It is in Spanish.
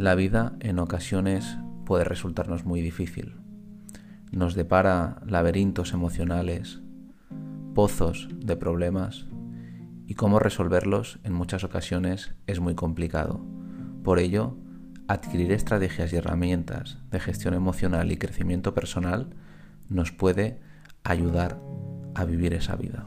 La vida en ocasiones puede resultarnos muy difícil. Nos depara laberintos emocionales, pozos de problemas y cómo resolverlos en muchas ocasiones es muy complicado. Por ello, adquirir estrategias y herramientas de gestión emocional y crecimiento personal nos puede ayudar a vivir esa vida.